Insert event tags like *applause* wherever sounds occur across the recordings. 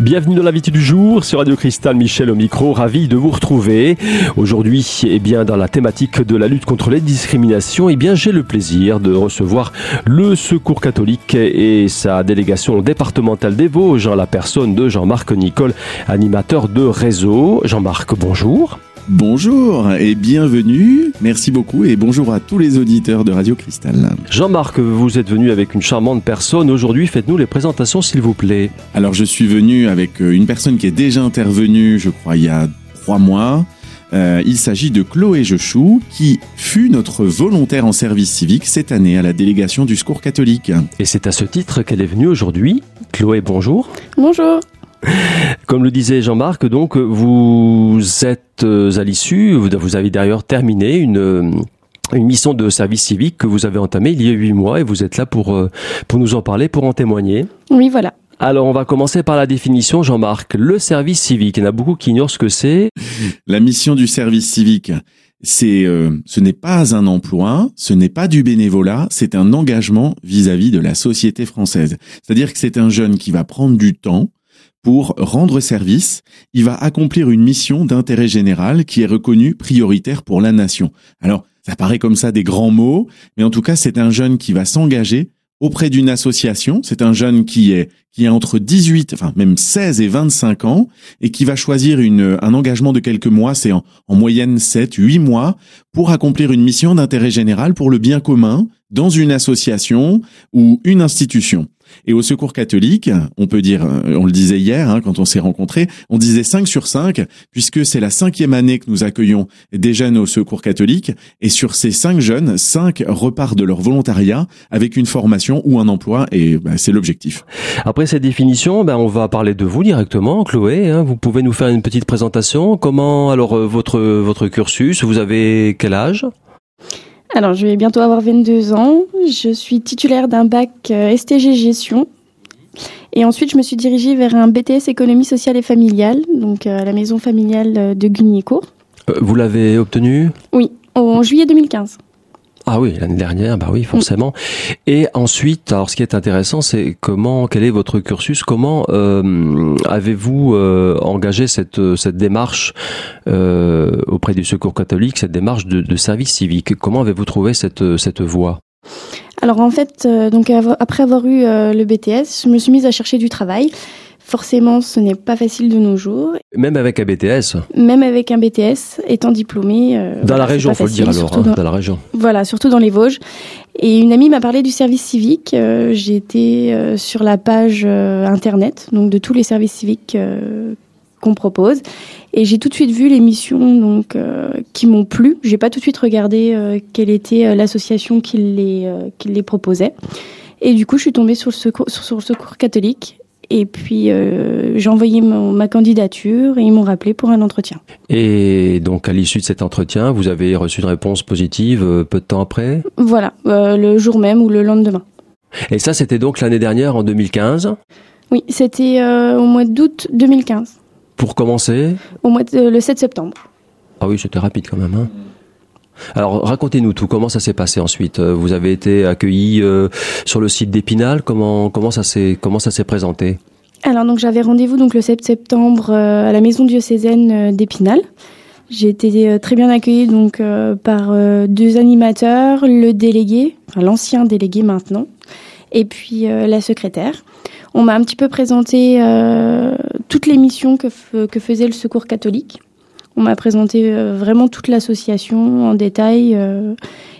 Bienvenue dans l'invité du jour sur Radio Cristal, Michel au micro, ravi de vous retrouver. Aujourd'hui, eh bien, dans la thématique de la lutte contre les discriminations, eh bien, j'ai le plaisir de recevoir le Secours catholique et sa délégation départementale des Vosges la personne de Jean-Marc Nicole, animateur de réseau. Jean-Marc, bonjour. Bonjour et bienvenue. Merci beaucoup et bonjour à tous les auditeurs de Radio Cristal. Jean-Marc, vous êtes venu avec une charmante personne. Aujourd'hui, faites-nous les présentations, s'il vous plaît. Alors, je suis venu avec euh, une personne qui est déjà intervenue, je crois, il y a trois mois. Euh, il s'agit de Chloé Jechou, qui fut notre volontaire en service civique cette année à la délégation du Secours catholique. Et c'est à ce titre qu'elle est venue aujourd'hui. Chloé, bonjour. Bonjour. Comme le disait Jean-Marc, donc vous êtes euh, à l'issue, vous avez d'ailleurs terminé une euh, une mission de service civique que vous avez entamée il y a huit mois et vous êtes là pour, euh, pour nous en parler, pour en témoigner. Oui, voilà. Alors, on va commencer par la définition, Jean-Marc. Le service civique, il y en a beaucoup qui ignorent ce que c'est. La mission du service civique, c'est, ce n'est pas un emploi, ce n'est pas du bénévolat, c'est un engagement vis-à-vis -vis de la société française. C'est-à-dire que c'est un jeune qui va prendre du temps, pour rendre service, il va accomplir une mission d'intérêt général qui est reconnue prioritaire pour la nation. Alors, ça paraît comme ça des grands mots, mais en tout cas, c'est un jeune qui va s'engager auprès d'une association. C'est un jeune qui est qui est entre 18, enfin même 16 et 25 ans, et qui va choisir une, un engagement de quelques mois, c'est en, en moyenne 7, 8 mois, pour accomplir une mission d'intérêt général pour le bien commun dans une association ou une institution. Et au Secours catholique, on peut dire, euh, on le disait hier hein, quand on s'est rencontrés, on disait 5 sur 5, puisque c'est la cinquième année que nous accueillons des jeunes au Secours catholique. Et sur ces 5 jeunes, 5 repartent de leur volontariat avec une formation ou un emploi, et bah, c'est l'objectif. Après cette définition, ben, on va parler de vous directement, Chloé. Hein. vous pouvez nous faire une petite présentation. Comment, alors, euh, votre, votre cursus, vous avez quel âge? Alors, je vais bientôt avoir 22 ans. Je suis titulaire d'un bac euh, STG gestion. Et ensuite, je me suis dirigée vers un BTS économie sociale et familiale, donc euh, à la maison familiale euh, de Gugnicourt. Vous l'avez obtenu? Oui, en juillet 2015. Ah oui, l'année dernière, bah oui, forcément. Et ensuite, alors ce qui est intéressant, c'est comment, quel est votre cursus? Comment euh, avez-vous euh, engagé cette cette démarche euh, auprès du Secours catholique, cette démarche de, de service civique? Comment avez-vous trouvé cette cette voie? Alors en fait, euh, donc après avoir eu euh, le BTS, je me suis mise à chercher du travail. Forcément, ce n'est pas facile de nos jours. Même avec un BTS Même avec un BTS, étant diplômé. Euh, dans voilà, la région, faut facile, le dire alors, hein, dans... dans... la région. Voilà, surtout dans les Vosges. Et une amie m'a parlé du service civique. Euh, J'ai été euh, sur la page euh, internet, donc de tous les services civiques qu'on propose. Et j'ai tout de suite vu les missions donc, qui m'ont plu. J'ai pas tout de suite regardé quelle était l'association qui les, qui les proposait. Et du coup, je suis tombée sur le secours, sur le secours catholique et puis euh, j'ai envoyé mon, ma candidature et ils m'ont rappelé pour un entretien. Et donc à l'issue de cet entretien, vous avez reçu une réponse positive euh, peu de temps après? Voilà, euh, le jour même ou le lendemain. Et ça, c'était donc l'année dernière, en 2015 Oui, c'était au mois d'août 2015. Pour commencer? Au mois de, le 7 septembre. Ah oui, c'était rapide quand même. Hein alors racontez-nous tout, comment ça s'est passé ensuite? Vous avez été accueilli euh, sur le site d'Épinal, comment, comment ça s'est présenté? Alors donc j'avais rendez-vous donc le 7 septembre euh, à la maison diocésaine euh, d'Épinal. J'ai été très bien accueillie donc par deux animateurs, le délégué, l'ancien délégué maintenant, et puis la secrétaire. On m'a un petit peu présenté toutes les missions que, que faisait le Secours catholique. On m'a présenté euh, vraiment toute l'association en détail. Euh,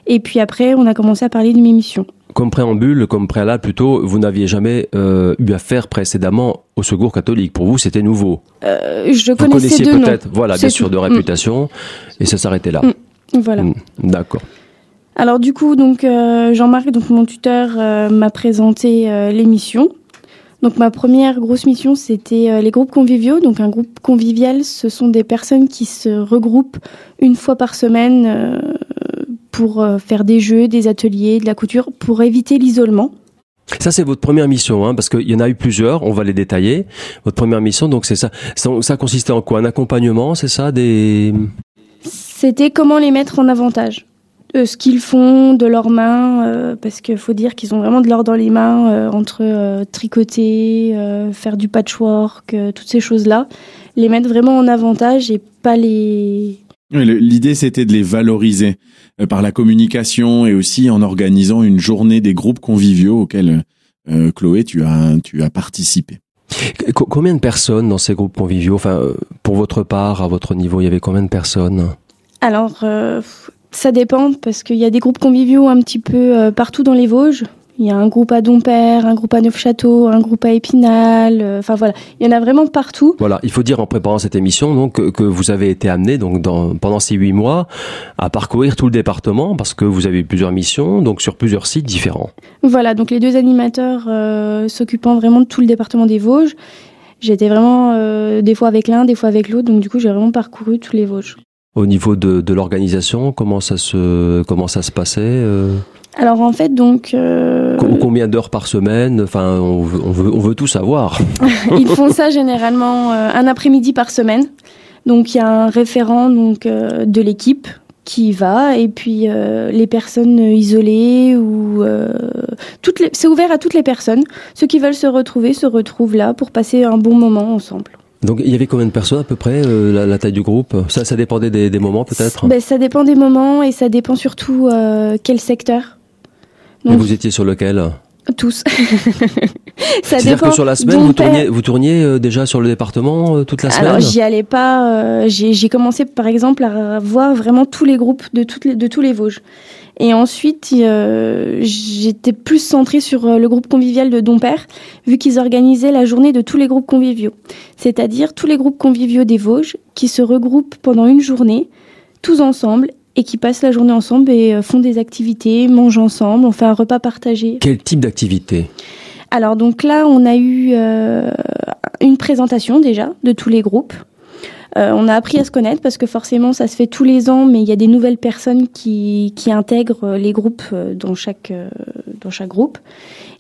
et puis après, on a commencé à parler de mes missions. Comme préambule, comme préalable plutôt, vous n'aviez jamais euh, eu affaire précédemment au Secours catholique. Pour vous, c'était nouveau. Euh, je vous connaissais peut-être, voilà, bien sûr, de réputation, mmh. et ça s'arrêtait là. Mmh. Voilà. Mmh. D'accord. Alors du coup, donc euh, Jean-Marc, donc mon tuteur, m'a présenté l'émission. Donc ma première grosse mission, c'était euh, les groupes conviviaux. Donc un groupe convivial, ce sont des personnes qui se regroupent une fois par semaine euh, pour euh, faire des jeux, des ateliers, de la couture, pour éviter l'isolement. Ça, c'est votre première mission, hein, parce qu'il y en a eu plusieurs, on va les détailler. Votre première mission, donc c'est ça. Ça, ça consistait en quoi? Un accompagnement, c'est ça? Des... C'était comment les mettre en avantage. De ce qu'ils font, de leurs mains, parce qu'il faut dire qu'ils ont vraiment de l'or dans les mains entre tricoter, faire du patchwork, toutes ces choses-là, les mettre vraiment en avantage et pas les L'idée, c'était de les valoriser euh, par la communication et aussi en organisant une journée des groupes conviviaux auxquels euh, Chloé, tu as, tu as participé. Combien de personnes dans ces groupes conviviaux? Enfin, euh, pour votre part, à votre niveau, il y avait combien de personnes? Alors, ça dépend parce qu'il y a des groupes conviviaux un petit peu partout dans les Vosges. Il y a un groupe à Dompère, un groupe à Neufchâteau, un groupe à Épinal. Euh, enfin voilà, il y en a vraiment partout. Voilà, il faut dire en préparant cette émission donc que, vous avez été amené donc dans, pendant ces huit mois à parcourir tout le département parce que vous avez eu plusieurs missions donc sur plusieurs sites différents. Voilà, donc les deux animateurs euh, s'occupant vraiment de tout le département des Vosges. J'étais vraiment euh, des fois avec l'un, des fois avec l'autre, donc du coup j'ai vraiment parcouru tous les Vosges. Au niveau de, de l'organisation, comment ça se comment ça se passait alors en fait, donc. Euh... Combien d'heures par semaine Enfin, on veut, on veut, on veut tout savoir. *laughs* Ils font ça généralement euh, un après-midi par semaine. Donc il y a un référent donc euh, de l'équipe qui va et puis euh, les personnes isolées ou toutes les... c'est ouvert à toutes les personnes. Ceux qui veulent se retrouver se retrouvent là pour passer un bon moment ensemble. Donc il y avait combien de personnes à peu près la, taille du groupe? Ça, ça dépendait des, des moments peut-être? Ben, ça dépend des moments et ça dépend surtout quel secteur. Mais vous étiez sur lequel? Tous. *laughs* C'est-à-dire que sur la semaine, vous tourniez, vous tourniez euh, déjà sur le département euh, toute la semaine? Alors, j'y allais pas. Euh, j'ai commencé, par exemple, à voir vraiment tous les groupes de, toutes les, de tous les Vosges. Et ensuite, j'étais plus centrée sur le groupe convivial de Dompère, vu qu'ils organisaient la journée de tous les groupes conviviaux. C'est-à-dire tous les groupes conviviaux des Vosges qui se regroupent pendant une journée, tous ensemble, et qui passent la journée ensemble et euh, font des activités, mangent ensemble, on fait un repas partagé. Quel type d'activité? Alors donc là, on a eu euh, une présentation déjà de tous les groupes. Euh, on a appris à se connaître parce que forcément ça se fait tous les ans, mais il y a des nouvelles personnes qui, qui intègrent les groupes dans chaque, dans chaque groupe.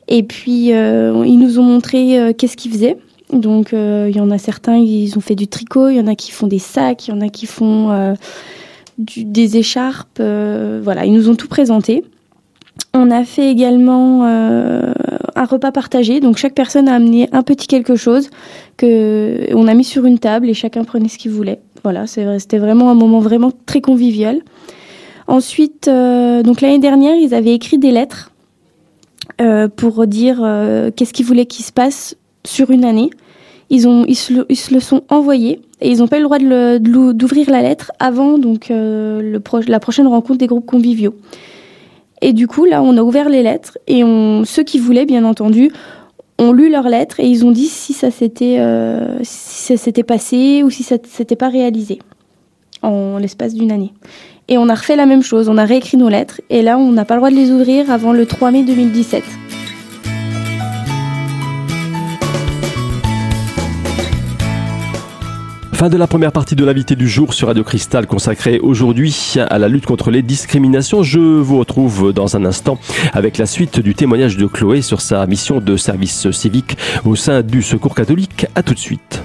Et puis ils nous ont montré qu'est-ce qu'ils faisaient. Donc il y en a certains, ils ont fait du tricot, il y en a qui font des sacs, il y en a qui font des écharpes. Euh, voilà, ils nous ont tout présenté. On a fait également euh, un repas partagé, donc chaque personne a amené un petit quelque chose que on a mis sur une table et chacun prenait ce qu'il voulait. Voilà, c'était vraiment un moment vraiment très convivial. Ensuite, euh, donc l'année dernière, ils avaient écrit des lettres pour dire qu'est-ce qu'ils voulaient qu'il se passe sur une année. Ils, se, le sont envoyés et ils n'ont pas eu le droit d'ouvrir la lettre avant donc euh, la prochaine rencontre des groupes conviviaux. Et du coup, là, on a ouvert les lettres et ceux qui voulaient, bien entendu, ont lu leurs lettres et ils ont dit si ça s'était euh, si ça s'était passé ou si ça s'était pas réalisé en l'espace d'une année. Et on a refait la même chose, on a réécrit nos lettres et là, on n'a pas le droit de les ouvrir avant le 3 mai 2017. Fin de la première partie de l'invité du jour sur Radio Cristal consacrée aujourd'hui à la lutte contre les discriminations. Je vous retrouve dans un instant avec la suite du témoignage de Chloé sur sa mission de service civique au sein du Secours catholique. À tout de suite.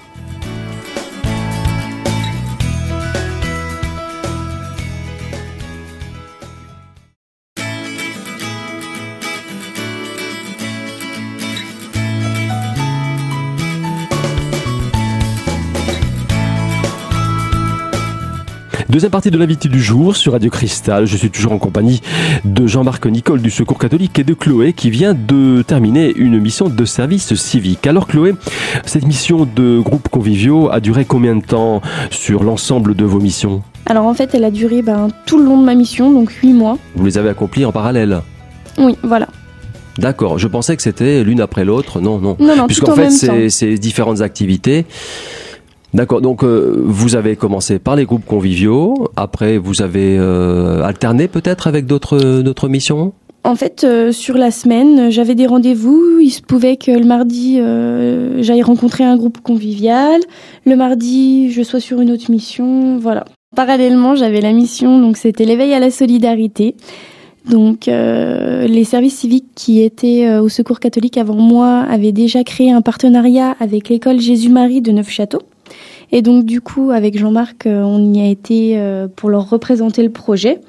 Deuxième partie de l'invité du jour sur Radio Cristal. Je suis toujours en compagnie de Jean-Marc Nicole du Secours catholique et de Chloé qui vient de terminer une mission de service civique. Alors Chloé, cette mission de groupe conviviaux a duré combien de temps sur l'ensemble de vos missions? Alors en fait, elle a duré ben, tout le long de ma mission, donc huit mois. Vous les avez accomplies en parallèle? Oui, voilà. D'accord, je pensais que c'était l'une après l'autre. Non, non. Non, non, Puisqu'en fait, c'est différentes activités. D'accord, donc euh, vous avez commencé par les groupes conviviaux, après vous avez euh, alterné peut-être avec d'autres d'autres missions? En fait, euh, sur la semaine, j'avais des rendez-vous. Il se pouvait que le mardi, j'aille rencontrer un groupe convivial. Le mardi, je sois sur une autre mission. Voilà. Parallèlement, j'avais la mission, donc c'était l'éveil à la solidarité. Donc, les services civiques qui étaient au Secours catholique avant moi avaient déjà créé un partenariat avec l'école Jésus-Marie de Neufchâteau. Et donc du coup, avec Jean-Marc, euh, on y a été euh, pour leur représenter le projet.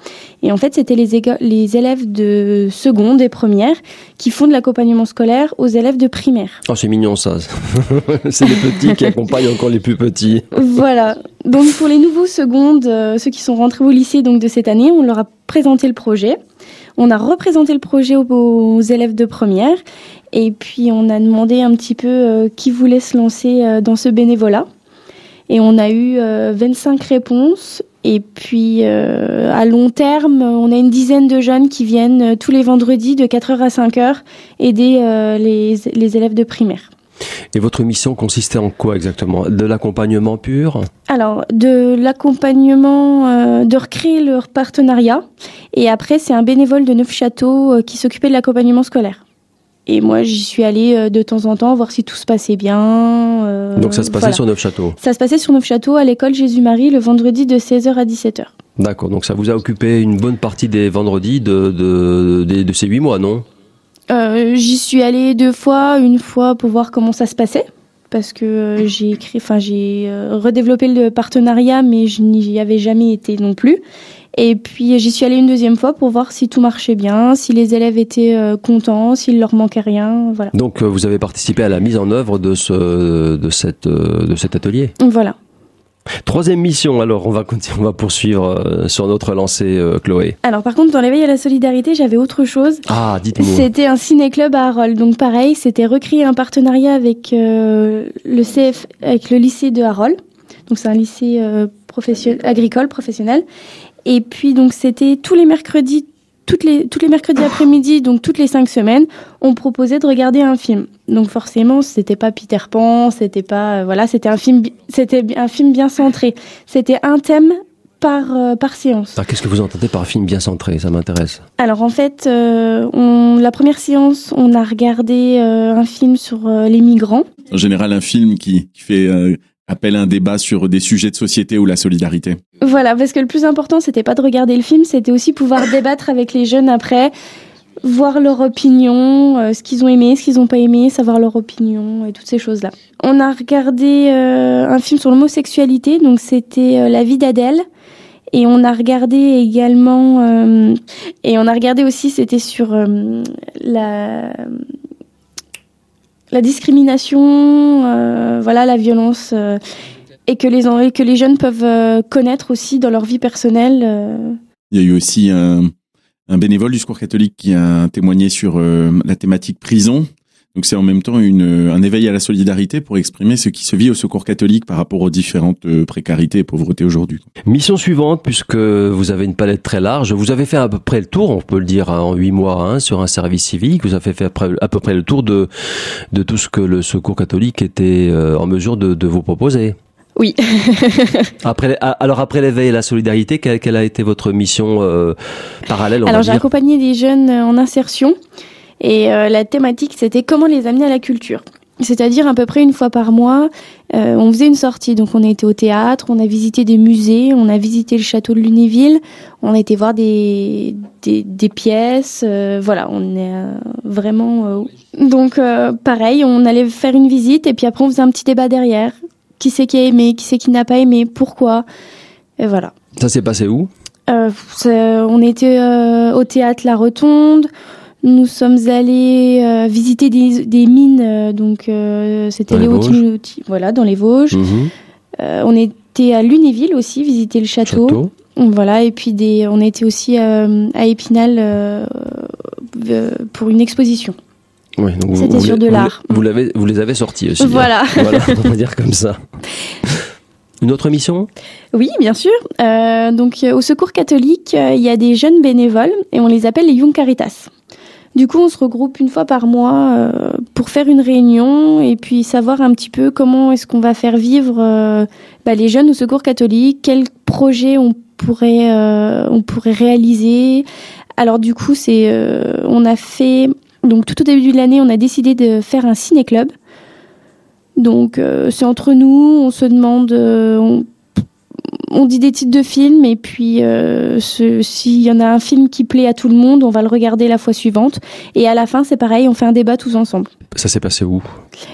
Et en fait, c'était les, les élèves de seconde et première qui font de l'accompagnement scolaire aux élèves de primaire. Oh, c'est mignon ça. *laughs* c'est les petits qui accompagnent encore les plus petits. Voilà. Donc pour les nouveaux secondes, euh, ceux qui sont rentrés au lycée donc de cette année, on leur a présenté le projet. On a représenté le projet aux, élèves de première et puis on a demandé un petit peu euh, qui voulait se lancer euh, dans ce bénévolat. Et on a eu 25 réponses. Et puis à long terme, on a une dizaine de jeunes qui viennent tous les vendredis de 4h à 5h aider les, les élèves de primaire. Et votre mission consistait en quoi exactement? De l'accompagnement pur? Alors, de l'accompagnement, euh, de recréer leur partenariat. Et après, c'est un bénévole de Neufchâteau euh, qui s'occupait de l'accompagnement scolaire. Et moi, j'y suis allée euh, de temps en temps voir si tout se passait bien. Donc ça se passait sur Neufchâteau Ça se passait sur Neufchâteau à l'école Jésus-Marie le vendredi de 16h à 17h. D'accord, donc ça vous a occupé une bonne partie des vendredis de, de, de ces huit mois, non? Euh, j'y suis allée deux fois, une fois pour voir comment ça se passait, parce que euh, j'ai écrit, enfin j'ai euh, redéveloppé le partenariat, mais je n'y avais jamais été non plus. Et puis j'y suis allée une deuxième fois pour voir si tout marchait bien, si les élèves étaient contents, s'il leur manquait rien, voilà. Donc vous avez participé à la mise en œuvre de ce de cette de cet atelier? Voilà. Troisième mission, alors on va continuer, on va poursuivre euh, sur notre lancée, euh, Chloé. Alors par contre, dans l'éveil à la solidarité, j'avais autre chose. Ah, dites-moi. C'était un ciné-club à Harold. Donc pareil, c'était recréer un partenariat avec euh, le CF, avec le lycée de Harold. Donc c'est un lycée professionnel, agricole professionnel. Et puis donc c'était tous les mercredis, toutes les, tous les mercredis après-midi, donc toutes les cinq semaines, on proposait de regarder un film. Donc forcément, c'était pas Peter Pan, c'était pas, euh, voilà, c'était un film, c'était un film bien centré. C'était un thème par, euh, par séance. Qu'est-ce que vous entendez par film bien centré? Ça m'intéresse. Alors en fait, euh, on, la première séance, on a regardé un film sur les migrants. En général, un film qui, qui fait appelle un débat sur des sujets de société ou la solidarité. Voilà, parce que le plus important, c'était pas de regarder le film, c'était aussi pouvoir débattre avec les jeunes après, voir leur opinion, euh, ce qu'ils ont aimé, ce qu'ils n'ont pas aimé, savoir leur opinion et toutes ces choses-là. On a regardé euh, un film sur l'homosexualité, donc c'était euh, La vie d'Adèle. Et on a regardé également, et on a regardé aussi, c'était sur la la discrimination, euh, voilà, la violence, euh, et que les et que les jeunes peuvent euh, connaître aussi dans leur vie personnelle. Il y a eu aussi un, bénévole du Secours catholique qui a témoigné sur la thématique prison. Donc c'est en même temps une, un éveil à la solidarité pour exprimer ce qui se vit au secours catholique par rapport aux différentes euh, précarités et pauvretés aujourd'hui. Mission suivante, puisque vous avez une palette très large, vous avez fait à peu près le tour, on peut le dire hein, en huit mois, hein, sur un service civique, vous avez fait à peu près le tour de, de tout ce que le secours catholique était euh, en mesure de, de vous proposer. Oui. *laughs* après, alors après l'éveil et la solidarité, quelle, a été votre mission euh, parallèle Alors j'ai accompagné des jeunes en insertion et euh, la thématique, c'était comment les amener à la culture. C'est-à-dire à peu près une fois par mois, euh, on faisait une sortie. Donc on a été au théâtre, on a visité des musées, on a visité le château de Lunéville, on a été voir des, des, des pièces. Euh, voilà, on est vraiment... Donc pareil, on allait faire une visite et puis après on faisait un petit débat derrière. Qui c'est qui a aimé, qui c'est qui n'a pas aimé, pourquoi Et voilà. Ça s'est passé où? On était au théâtre La Rotonde. Nous sommes allés euh, visiter des, des mines, euh, donc euh, c'était les, voilà, dans les Vosges. Mhm. on était à Lunéville aussi, visiter le château. Voilà, et puis des, on était aussi à Épinal pour une exposition. Oui, C'était sur de l'art. Vous, l'avez, vous les avez sortis aussi. Hein. Voilà. *laughs* voilà, on va dire comme ça. *laughs* Une autre mission Oui, bien sûr. donc, au Secours catholique, il y a des jeunes bénévoles et on les appelle les Young Caritas. Du coup, on se regroupe une fois par mois euh, pour faire une réunion et puis savoir un petit peu comment est-ce qu'on va faire vivre euh, bah, les jeunes au Secours catholique, quels projets on pourrait euh, on pourrait réaliser. Alors du coup, c'est on a fait donc tout au début de l'année, on a décidé de faire un ciné club. Donc c'est entre nous, on se demande on, on dit des titres de films et puis euh, s'il y en a un film qui plaît à tout le monde, on va le regarder la fois suivante. Et à la fin, c'est pareil, on fait un débat tous ensemble. Ça s'est passé où?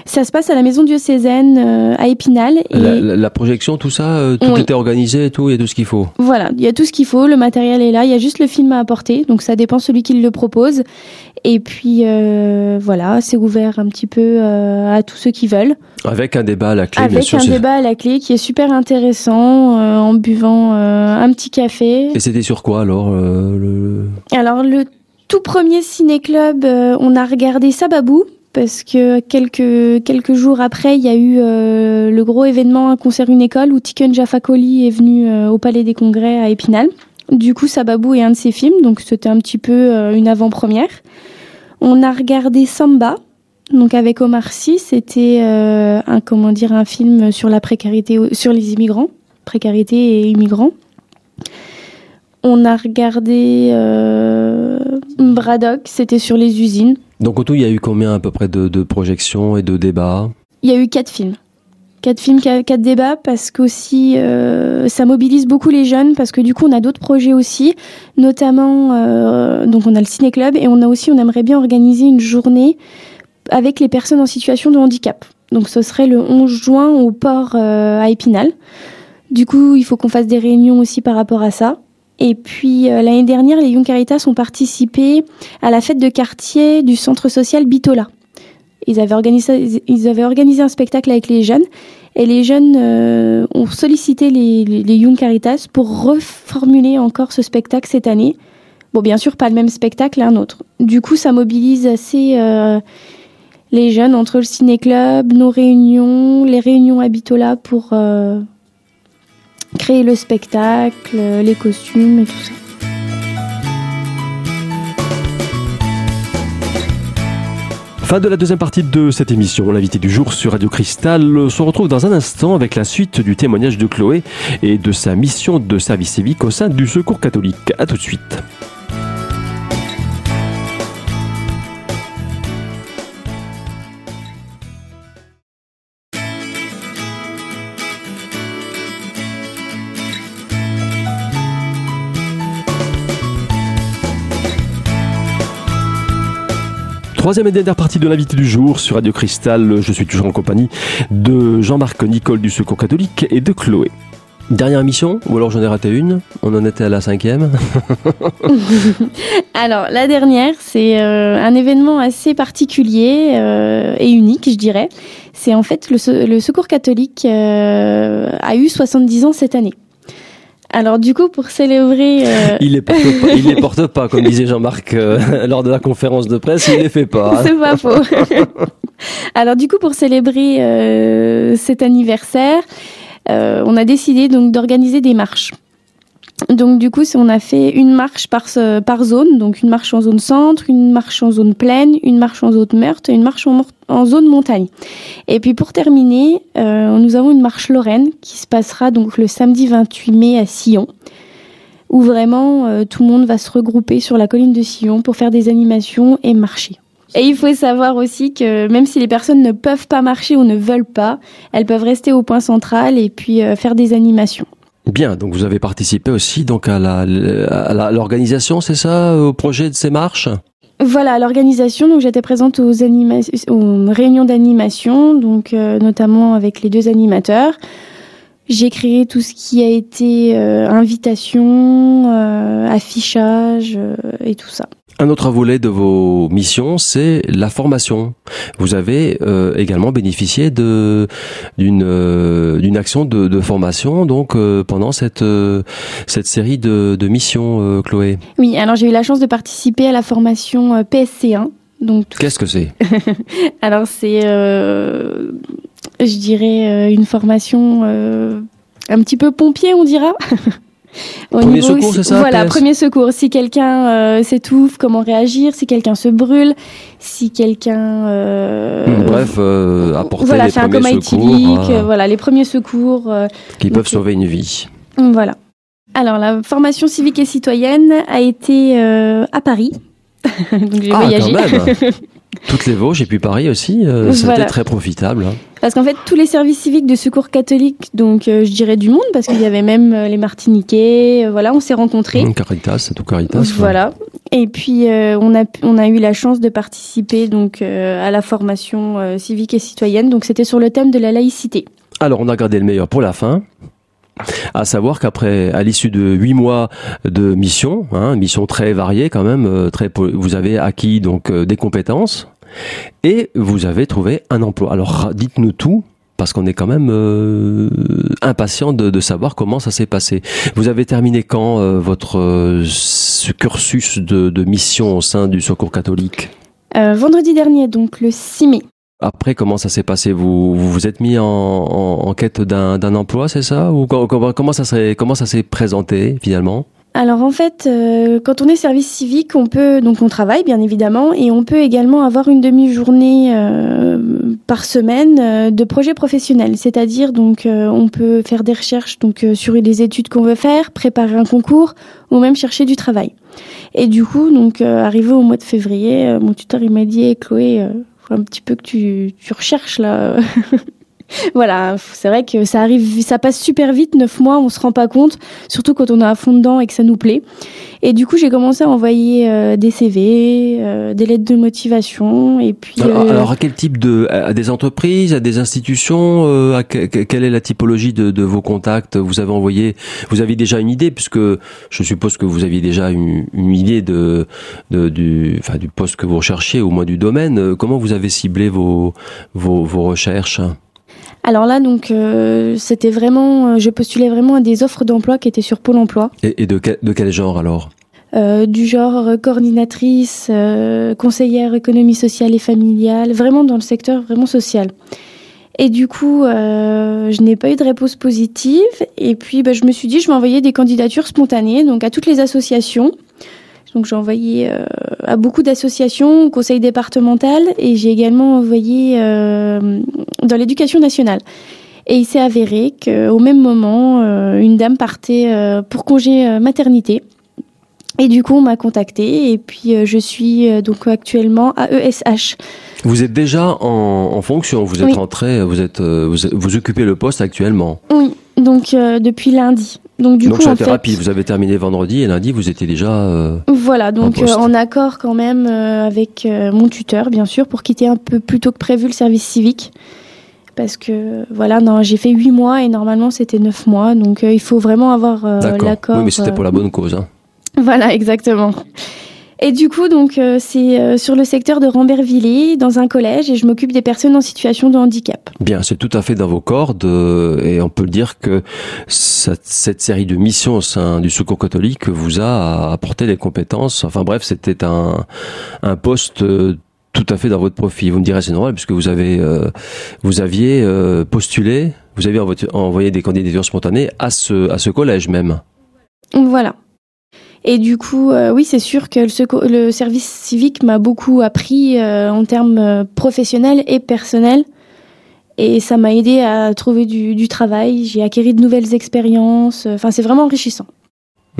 Ça se passe à la maison diocésaine euh, à Épinal. Et... La, projection, tout ça, euh, tout était organisé et tout, il y a tout ce qu'il faut? Voilà, il y a tout ce qu'il faut, le matériel est là, il y a juste le film à apporter, donc ça dépend celui qui le propose. Et puis euh, voilà, c'est ouvert un petit peu à tous ceux qui veulent. Avec un débat à la clé, bien sûr. Avec un débat à la clé qui est super intéressant, en buvant un petit café. Et c'était sur quoi alors le... Alors le tout premier ciné-club, on a regardé Sababou, parce que quelques quelques jours après, il y a eu euh, le gros événement un concert une école où Tiken Jaffa est venu euh, au Palais des Congrès à Épinal. Du coup, Sababou est un de ses films, donc c'était un petit peu euh, une avant-première. On a regardé Samba, donc avec Omar Sy, c'était un comment dire un film sur la précarité sur les immigrants, précarité et immigrants. On a regardé Braddock, c'était sur les usines. Donc au tout, il y a eu combien à peu près de, projections et de débats? Il y a eu quatre films. Quatre films, quatre, débats, parce qu'aussi euh, ça mobilise beaucoup les jeunes, parce que du coup on a d'autres projets aussi, notamment euh, donc on a le ciné club et on a aussi on aimerait bien organiser une journée avec les personnes en situation de handicap. Donc ce serait le 11 juin au port euh, à Épinal. Du coup il faut qu'on fasse des réunions aussi par rapport à ça. Et puis euh, l'année dernière, les Young Caritas ont participé à la fête de quartier du centre social Bitola. Ils avaient organisé, ils avaient organisé un spectacle avec les jeunes et les jeunes euh, ont sollicité les, Young Caritas pour reformuler encore ce spectacle cette année. Bon, bien sûr, pas le même spectacle, un autre. Du coup, ça mobilise assez euh, les jeunes entre le ciné-club, nos réunions, les réunions à Bitola pour créer le spectacle, les costumes et tout ça. Fin de la deuxième partie de cette émission. L'invité du jour sur Radio Cristal se retrouve dans un instant avec la suite du témoignage de Chloé et de sa mission de service civique au sein du Secours catholique. A tout de suite. Troisième et dernière partie de l'invité du jour sur Radio Cristal. Je suis toujours en compagnie de Jean-Marc Nicole du Secours catholique et de Chloé. Dernière émission, ou alors j'en ai raté une On en était à la cinquième *laughs* Alors, la dernière, c'est euh, un événement assez particulier euh, et unique, je dirais. C'est en fait le, Secours catholique euh, a eu 70 ans cette année. Alors du coup, pour célébrer... Euh, il les porte pas, il les *laughs* porte pas, comme disait Jean-Marc euh, *laughs* lors de la conférence de presse, il les fait pas. Hein. *laughs* C'est pas faux. Alors du coup, pour célébrer euh, cet anniversaire, on a décidé donc d'organiser des marches. Donc du coup, on a fait une marche par, par zone, donc une marche en zone centre, une marche en zone pleine, une marche en zone meurtre et une marche en, zone montagne. Et puis pour terminer, euh, nous avons une marche Lorraine qui se passera donc le samedi 28 mai à Sillon, où vraiment euh, tout le monde va se regrouper sur la colline de Sillon pour faire des animations et marcher. Et il faut savoir aussi que même si les personnes ne peuvent pas marcher ou ne veulent pas, elles peuvent rester au point central et puis euh, faire des animations. Bien, donc vous avez participé aussi donc à l'organisation, c'est ça, au projet de ces marches? Voilà, l'organisation, donc j'étais présente aux, aux réunions d'animation, donc euh, notamment avec les deux animateurs. J'ai créé tout ce qui a été euh, invitation, euh, affichage et tout ça. Un autre volet de vos missions, c'est la formation. Vous avez euh, également bénéficié de d'une euh, d'une action de, de, formation donc euh, pendant cette cette série de, de missions, Chloé. Oui, alors j'ai eu la chance de participer à la formation PSC1. Donc qu'est-ce que c'est? *laughs* Alors c'est, je dirais, une formation un petit peu pompier, on dira. *laughs* premier secours, c'est ça Voilà, premier secours. Si quelqu'un euh, s'étouffe, comment réagir? Si quelqu'un se brûle Si quelqu'un... Euh, hmm, bref, euh, apporter voilà, les premiers un secours. voilà, les premiers secours. qui peuvent sauver une vie. Voilà. Alors, la formation civique et citoyenne a été à Paris. *laughs* Donc j'ai ah, voyagé. *laughs* Toutes les Vosges et puis Paris aussi, euh, c'était très profitable. Hein. Parce qu'en fait, tous les services civiques de secours catholique, donc euh, je dirais du monde, parce qu'il y avait même euh, les Martiniquais, voilà, on s'est rencontrés. Mmh, Caritas, c'est tout Caritas. Voilà. Et puis on a on a eu la chance de participer donc à la formation civique et citoyenne. Donc c'était sur le thème de la laïcité. Alors on a gardé le meilleur pour la fin. À savoir qu'après, à l'issue de huit mois de mission, hein, mission très variée quand même, euh, très, vous avez acquis donc euh, des compétences et vous avez trouvé un emploi. Alors dites-nous tout parce qu'on est quand même euh, impatient de, savoir comment ça s'est passé. Vous avez terminé quand votre cursus de, de, mission au sein du Secours catholique? Vendredi dernier, donc le 6 mai. Après, comment ça s'est passé? Vous, vous êtes mis en, en, quête d'un emploi, c'est ça? Ou comment, comment ça s'est comment ça s'est présenté finalement? Alors en fait, euh, quand on est service civique, on peut donc on travaille bien évidemment et on peut également avoir une demi-journée euh, par semaine euh, de projet professionnel, c'est-à-dire donc on peut faire des recherches donc sur les études qu'on veut faire, préparer un concours ou même chercher du travail. Et du coup donc arrivé au mois de février, mon tuteur il m'a dit Chloé un petit peu que tu, recherches là. *laughs* *laughs* voilà, c'est vrai que ça arrive, ça passe super vite, neuf mois, on se rend pas compte, surtout quand on est à fond dedans et que ça nous plaît. Et du coup, j'ai commencé à envoyer euh, des CV, euh, des lettres de motivation, et puis. Alors, euh, à quel type de, à des entreprises, à des institutions, à quelle est la typologie de, de, vos contacts? Vous avez envoyé, vous aviez déjà une idée, puisque je suppose que vous aviez déjà une, une idée de, de, du, enfin, du poste que vous recherchiez, au moins du domaine. Comment vous avez ciblé vos, vos, vos recherches? Alors là, donc, euh, c'était vraiment, euh, je postulais vraiment à des offres d'emploi qui étaient sur Pôle Emploi. Et, de, quel, de quel genre alors? Euh, du genre coordinatrice, conseillère économie sociale et familiale, vraiment dans le secteur vraiment social. Et du coup, je n'ai pas eu de réponse positive. Et puis, bah, je me suis dit, je vais envoyer des candidatures spontanées, donc à toutes les associations. Donc j'ai envoyé euh, à beaucoup d'associations, au conseil départemental, et j'ai également envoyé euh, dans l'éducation nationale. Et il s'est avéré qu'au même moment, euh, une dame partait pour congé maternité. Et du coup, on m'a contacté et puis je suis donc actuellement à ESH. Vous êtes déjà en, en fonction, vous êtes rentré, vous êtes vous, vous, occupez le poste actuellement. Oui, donc depuis lundi. Donc du coup, rapide. Vous avez terminé vendredi et lundi, vous étiez déjà. Euh, voilà, donc en, euh, en, accord quand même euh, avec mon tuteur, bien sûr, pour quitter un peu plus tôt que prévu le service civique. Parce que voilà, j'ai fait huit mois et normalement c'était neuf mois, donc il faut vraiment avoir l'accord. Oui, mais c'était pour la bonne cause. Hein. Voilà, exactement. Et du coup, donc, euh, c'est euh, sur le secteur de Rambervillers, dans un collège, et je m'occupe des personnes en situation de handicap. Bien, c'est tout à fait dans vos cordes, euh, et on peut dire que cette, cette, série de missions au sein du Secours catholique vous a apporté des compétences. Enfin bref, c'était un, un poste tout à fait dans votre profil. Vous me direz c'est normal puisque vous avez vous aviez postulé, vous avez envoyé des candidatures spontanées à ce à ce collège même. Voilà. Et du coup, euh, oui, c'est sûr que le, service civique m'a beaucoup appris euh, en termes euh, professionnels et personnels. Et ça m'a aidé à trouver du, du travail. J'ai acquis de nouvelles expériences. Enfin, c'est vraiment enrichissant.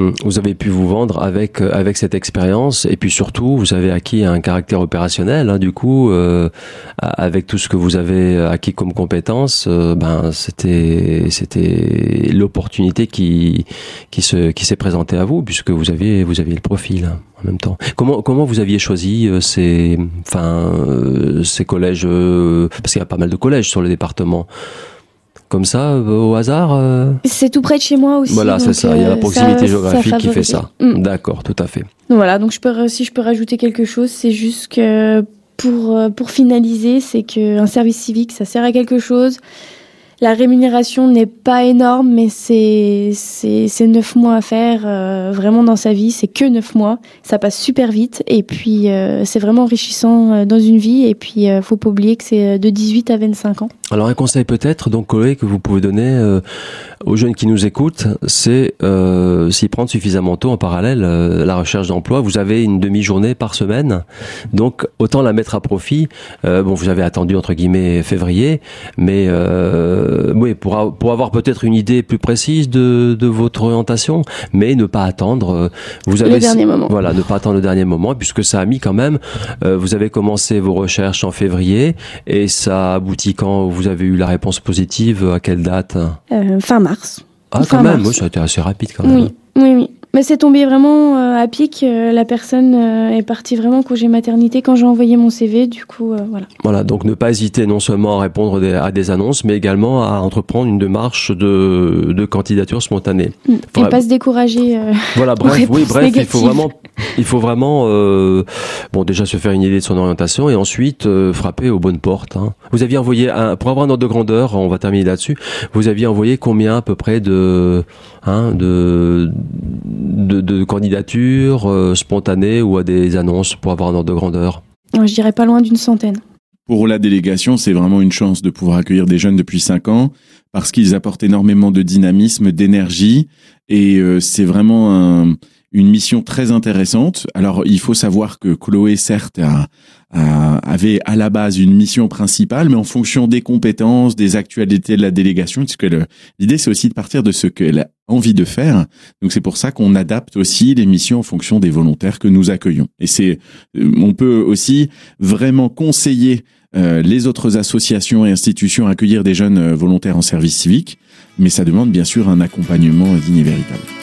Hum, vous avez pu vous vendre avec euh, avec cette expérience et puis surtout vous avez acquis un caractère opérationnel. Hein, du coup, euh, avec tout ce que vous avez acquis comme compétences, euh, ben c'était c'était l'opportunité qui qui se qui s'est présentée à vous puisque vous aviez vous aviez le profil hein, en même temps. Comment comment vous aviez choisi ces enfin ces collèges parce qu'il y a pas mal de collèges sur le département comme ça, euh, au hasard euh C'est tout près de chez moi aussi. Voilà, c'est ça. Il y a la euh, proximité géographique qui fait ça. Mm. D'accord, tout à fait. Voilà, donc je peux, si je peux rajouter quelque chose, c'est juste que pour, pour finaliser, c'est qu'un service civique, ça sert à quelque chose. La rémunération n'est pas énorme, mais c'est neuf mois à faire euh, vraiment dans sa vie. C'est que neuf mois, ça passe super vite et puis euh, c'est vraiment enrichissant dans une vie. Et puis faut pas oublier que c'est de 18 à 25 ans. Alors un conseil peut-être, donc collègue, que vous pouvez donner aux jeunes qui nous écoutent, c'est s'y prendre suffisamment tôt en parallèle la recherche d'emploi. Vous avez une demi-journée par semaine, donc autant la mettre à profit. bon, vous avez attendu entre guillemets février, mais euh, oui, pour, pour avoir peut-être une idée plus précise de, de votre orientation, mais ne pas attendre. Euh, vous avez le dernier moment. Voilà, ne pas attendre le dernier moment, puisque ça a mis quand même. Euh, vous avez commencé vos recherches en février et ça aboutit quand vous avez eu la réponse positive. À quelle date? Fin mars. Ah, quand même, oui, ça a été assez rapide quand même. Oui, oui, oui. Mais c'est tombé vraiment euh, à pic. Euh, la personne euh, est partie vraiment congé maternité quand j'ai envoyé mon CV. Du coup, voilà. Voilà, donc ne pas hésiter non seulement à répondre à des annonces, mais également à entreprendre une démarche de, de candidature spontanée. Mm. Et pas se décourager. *laughs* voilà, bref, oui, bref, il faut vraiment, il faut vraiment, bon, déjà se faire une idée de son orientation et ensuite frapper aux bonnes portes. Hein. Vous aviez envoyé, un, pour avoir un ordre de grandeur, on va terminer là-dessus. Vous aviez envoyé combien à peu près de, hein, de de, de candidatures euh, spontanées ou à des annonces pour avoir un ordre de grandeur Je dirais pas loin d'une centaine. Pour la délégation, c'est vraiment une chance de pouvoir accueillir des jeunes depuis cinq ans parce qu'ils apportent énormément de dynamisme, d'énergie et euh, c'est vraiment un, une mission très intéressante. Alors, il faut savoir que Chloé, certes, avait à la base une mission principale, mais en fonction des compétences, des actualités de la délégation, puisque l'idée, c'est aussi de partir de ce qu'elle a envie de faire. Donc, c'est pour ça qu'on adapte aussi les missions en fonction des volontaires que nous accueillons. Et c'est, euh, on peut aussi vraiment conseiller euh, les autres associations et institutions à accueillir des jeunes euh, volontaires en service civique, mais ça demande bien sûr un accompagnement digne et véritable.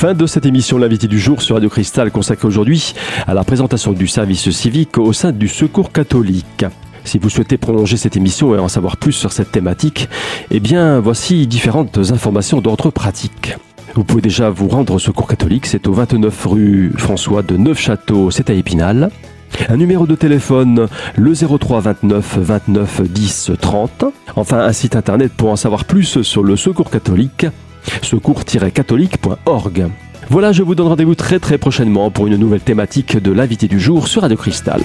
Fin de cette émission L'invité du jour sur Radio Cristal consacrée aujourd'hui à la présentation du service civique au sein du Secours catholique. Si vous souhaitez prolonger cette émission et en savoir plus sur cette thématique, eh bien voici différentes informations d'ordre pratique. Vous pouvez déjà vous rendre au Secours catholique, c'est au 29 rue François de Neufchâteau, c'est à Épinal. Un numéro de téléphone, le 03 29 29 10 30. Enfin, un site internet pour en savoir plus sur le Secours catholique, secours-catholique.org. Voilà, je vous donne rendez-vous très très prochainement pour une nouvelle thématique de l'invité du jour sur Radio Cristal.